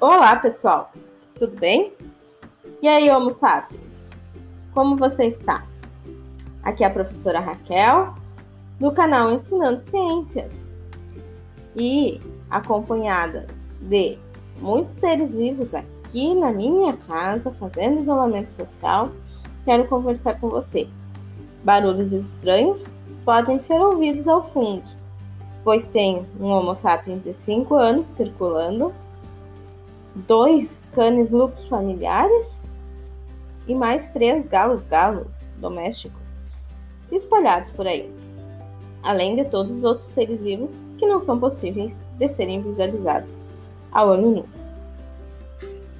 Olá, pessoal. Tudo bem? E aí, Homo sapiens? Como você está? Aqui é a professora Raquel, do canal Ensinando Ciências. E acompanhada de muitos seres vivos aqui na minha casa, fazendo isolamento social, quero conversar com você. Barulhos estranhos podem ser ouvidos ao fundo, pois tem um Homo sapiens de 5 anos circulando, dois canes lupus familiares e mais três galos galos domésticos espalhados por aí, além de todos os outros seres vivos que não são possíveis de serem visualizados ao olho nu.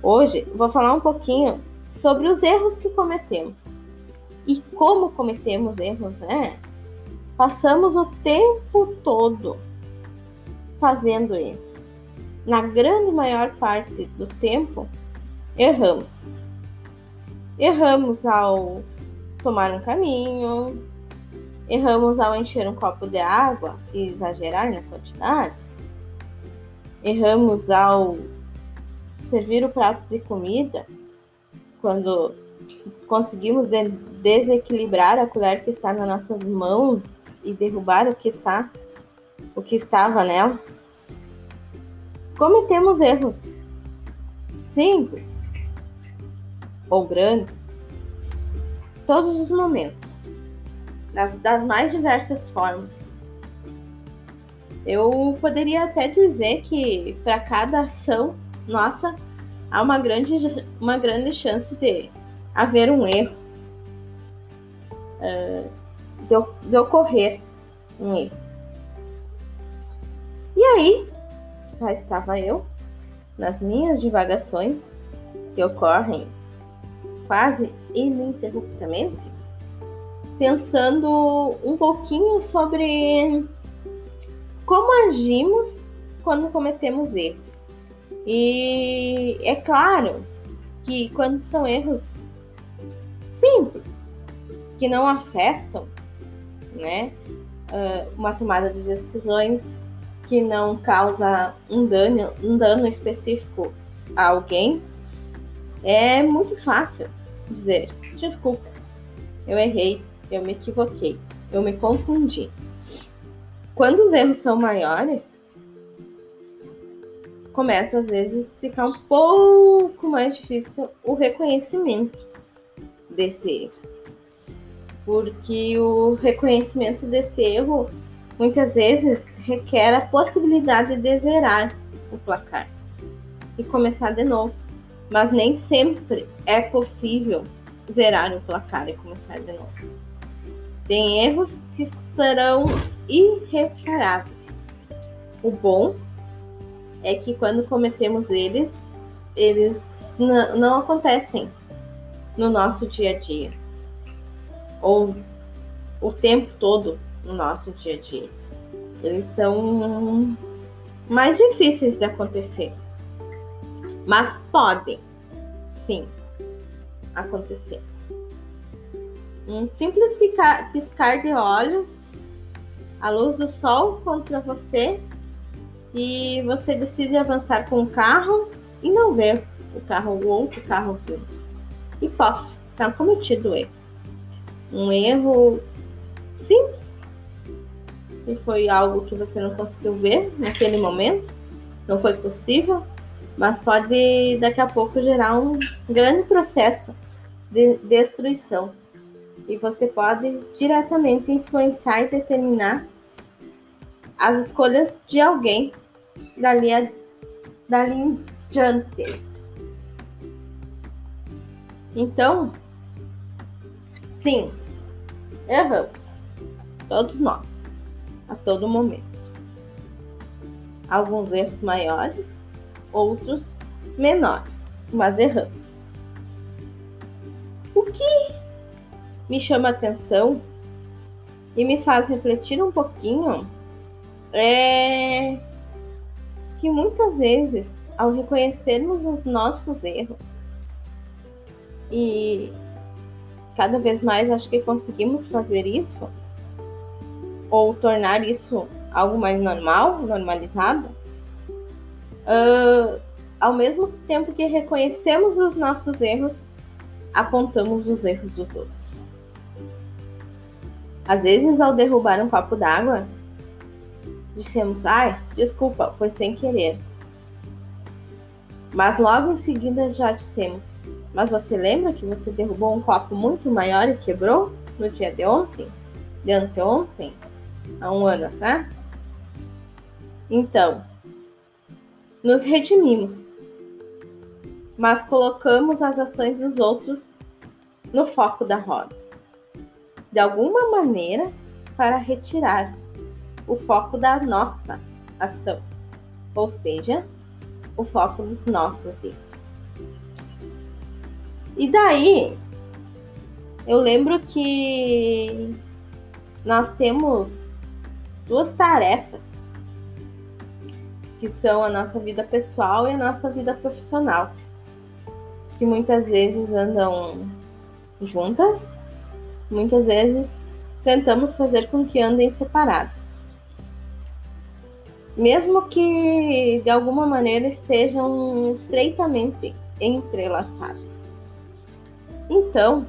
Hoje vou falar um pouquinho sobre os erros que cometemos e como cometemos erros, né? Passamos o tempo todo fazendo erros. Na grande maior parte do tempo, erramos. Erramos ao tomar um caminho, erramos ao encher um copo de água e exagerar na quantidade, erramos ao servir o prato de comida quando conseguimos de desequilibrar a colher que está nas nossas mãos e derrubar o que está o que estava nela. Cometemos erros. Simples. Ou grandes. Todos os momentos, das, das mais diversas formas. Eu poderia até dizer que para cada ação nossa há uma grande, uma grande chance de haver um erro, uh, de, de ocorrer um erro. E aí, lá estava eu, nas minhas divagações, que ocorrem quase ininterruptamente, pensando um pouquinho sobre como agimos quando cometemos erros. E é claro que quando são erros simples, que não afetam né, ah, uma tomada de decisões que não causa um dano, um dano específico a alguém, é muito fácil dizer: desculpa, eu errei, eu me equivoquei, eu me confundi. Quando os erros são maiores, começa às vezes a ficar um pouco mais difícil o reconhecimento desse erro. Porque o reconhecimento desse erro muitas vezes requer a possibilidade de zerar o placar e começar de novo. Mas nem sempre é possível zerar o placar e começar de novo. Tem erros que serão irreparáveis. O bom é que quando cometemos eles, eles não acontecem no nosso dia a dia ou o tempo todo no nosso dia a dia. Eles são mais difíceis de acontecer, mas podem, sim, acontecer. Um simples piscar de olhos, a luz do sol contra você e você decide avançar com o carro e não vê o carro ou outro carro vindo. E pof, está cometido erro. Um erro simples, e foi algo que você não conseguiu ver naquele momento, não foi possível, mas pode daqui a pouco gerar um grande processo de destruição. E você pode diretamente influenciar e determinar as escolhas de alguém dali, a, dali em diante. Então, sim, erramos. Todos nós, a todo momento. Alguns erros maiores, outros menores, mas erramos. O que me chama a atenção e me faz refletir um pouquinho é que muitas vezes, ao reconhecermos os nossos erros, e cada vez mais acho que conseguimos fazer isso, ou tornar isso algo mais normal, normalizado, uh, ao mesmo tempo que reconhecemos os nossos erros, apontamos os erros dos outros. Às vezes, ao derrubar um copo d'água, dissemos: ai, desculpa, foi sem querer. Mas logo em seguida já dissemos: mas você lembra que você derrubou um copo muito maior e quebrou no dia de ontem? De anteontem? Há um ano atrás? Então, nos redimimos, mas colocamos as ações dos outros no foco da roda. De alguma maneira, para retirar o foco da nossa ação, ou seja, o foco dos nossos erros. E daí, eu lembro que nós temos duas tarefas, que são a nossa vida pessoal e a nossa vida profissional, que muitas vezes andam juntas, muitas vezes tentamos fazer com que andem separados. Mesmo que de alguma maneira estejam estreitamente entrelaçados. Então,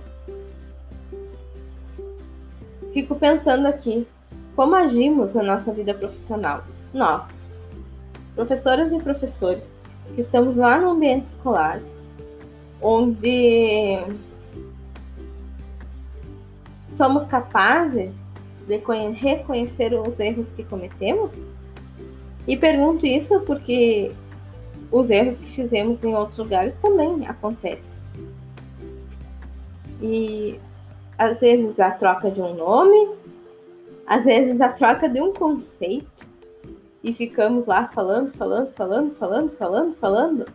fico pensando aqui, como agimos na nossa vida profissional? Nós, professoras e professores, que estamos lá no ambiente escolar, onde somos capazes de reconhecer os erros que cometemos? E pergunto isso porque os erros que fizemos em outros lugares também acontecem. E às vezes a troca de um nome, às vezes a troca de um conceito. E ficamos lá falando, falando, falando, falando, falando, falando.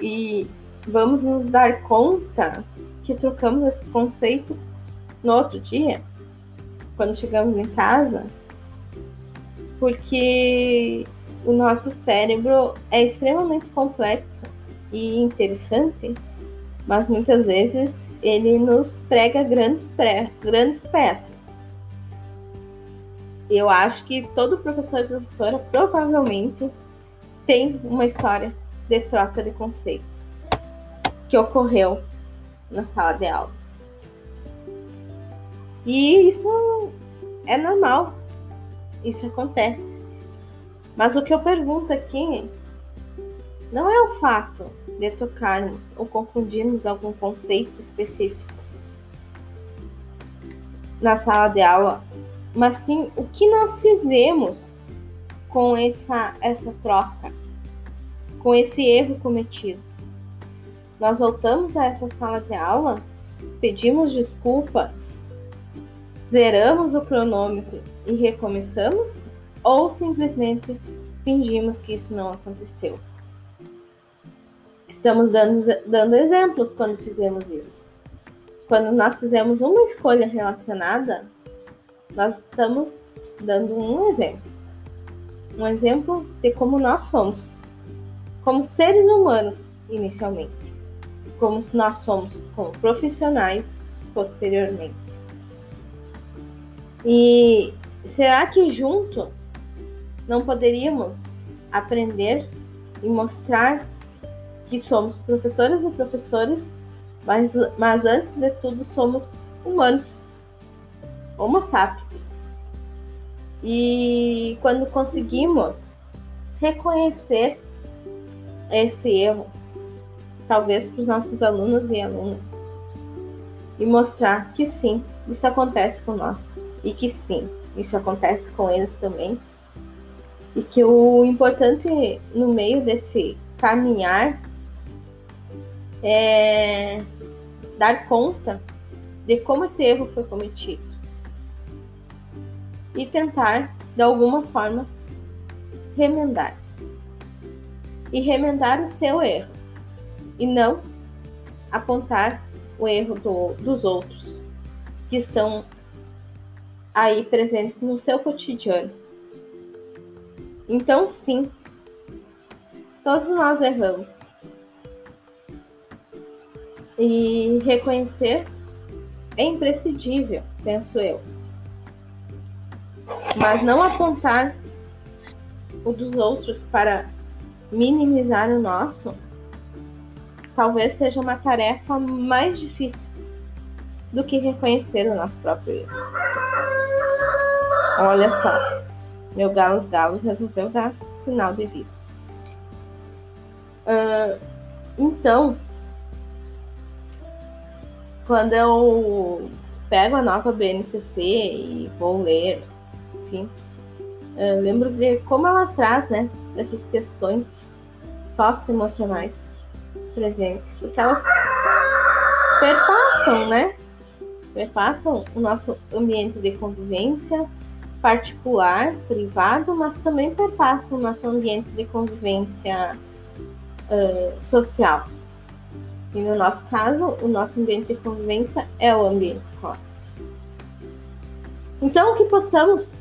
E vamos nos dar conta que trocamos esse conceito no outro dia, quando chegamos em casa, porque o nosso cérebro é extremamente complexo e interessante, mas muitas vezes ele nos prega grandes, grandes peças. Eu acho que todo professor e professora provavelmente tem uma história de troca de conceitos que ocorreu na sala de aula. E isso é normal, isso acontece. Mas o que eu pergunto aqui não é o fato de tocarmos ou confundirmos algum conceito específico na sala de aula, mas sim o que nós fizemos com essa, essa troca, com esse erro cometido. Nós voltamos a essa sala de aula, pedimos desculpas, zeramos o cronômetro e recomeçamos, ou simplesmente fingimos que isso não aconteceu. Estamos dando, dando exemplos quando fizemos isso. Quando nós fizemos uma escolha relacionada, nós estamos dando um exemplo. Um exemplo de como nós somos, como seres humanos, inicialmente, como nós somos como profissionais posteriormente. E será que juntos não poderíamos aprender e mostrar que somos professoras e professores, mas, mas antes de tudo somos humanos, homo sapiens. E quando conseguimos reconhecer esse erro, talvez para os nossos alunos e alunas, e mostrar que sim, isso acontece com nós, e que sim, isso acontece com eles também, e que o importante no meio desse caminhar é, dar conta de como esse erro foi cometido e tentar, de alguma forma, remendar. E remendar o seu erro e não apontar o erro do, dos outros que estão aí presentes no seu cotidiano. Então, sim, todos nós erramos e reconhecer é imprescindível, penso eu. Mas não apontar o dos outros para minimizar o nosso, talvez seja uma tarefa mais difícil do que reconhecer o nosso próprio erro. Olha só, meu galos galos resolveu dar sinal de vida. Uh, então, quando eu pego a nova BNCC e vou ler, enfim, lembro de como ela traz, né, essas questões socioemocionais presentes, porque elas perpassam, né, perpassam o nosso ambiente de convivência particular, privado, mas também perpassam o nosso ambiente de convivência uh, social. E no nosso caso, o nosso ambiente de convivência é o ambiente escolar. Então, que possamos?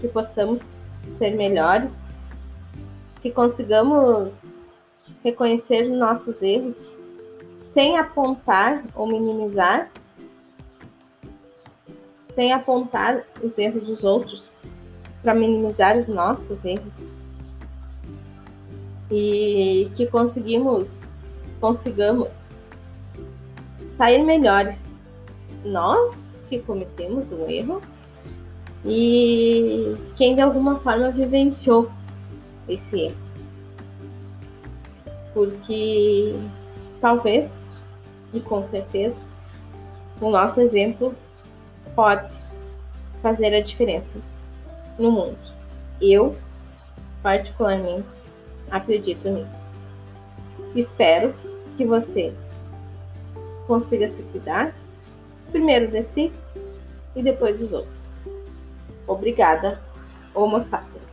Que possamos ser melhores, que consigamos reconhecer nossos erros sem apontar ou minimizar, sem apontar os erros dos outros para minimizar os nossos erros. E que conseguimos consigamos sair melhores nós que cometemos o erro e quem de alguma forma vivenciou esse erro porque talvez e com certeza o nosso exemplo pode fazer a diferença no mundo eu particularmente acredito nisso. Espero que você consiga se cuidar, primeiro de si e depois dos outros. Obrigada, Homo sapiens.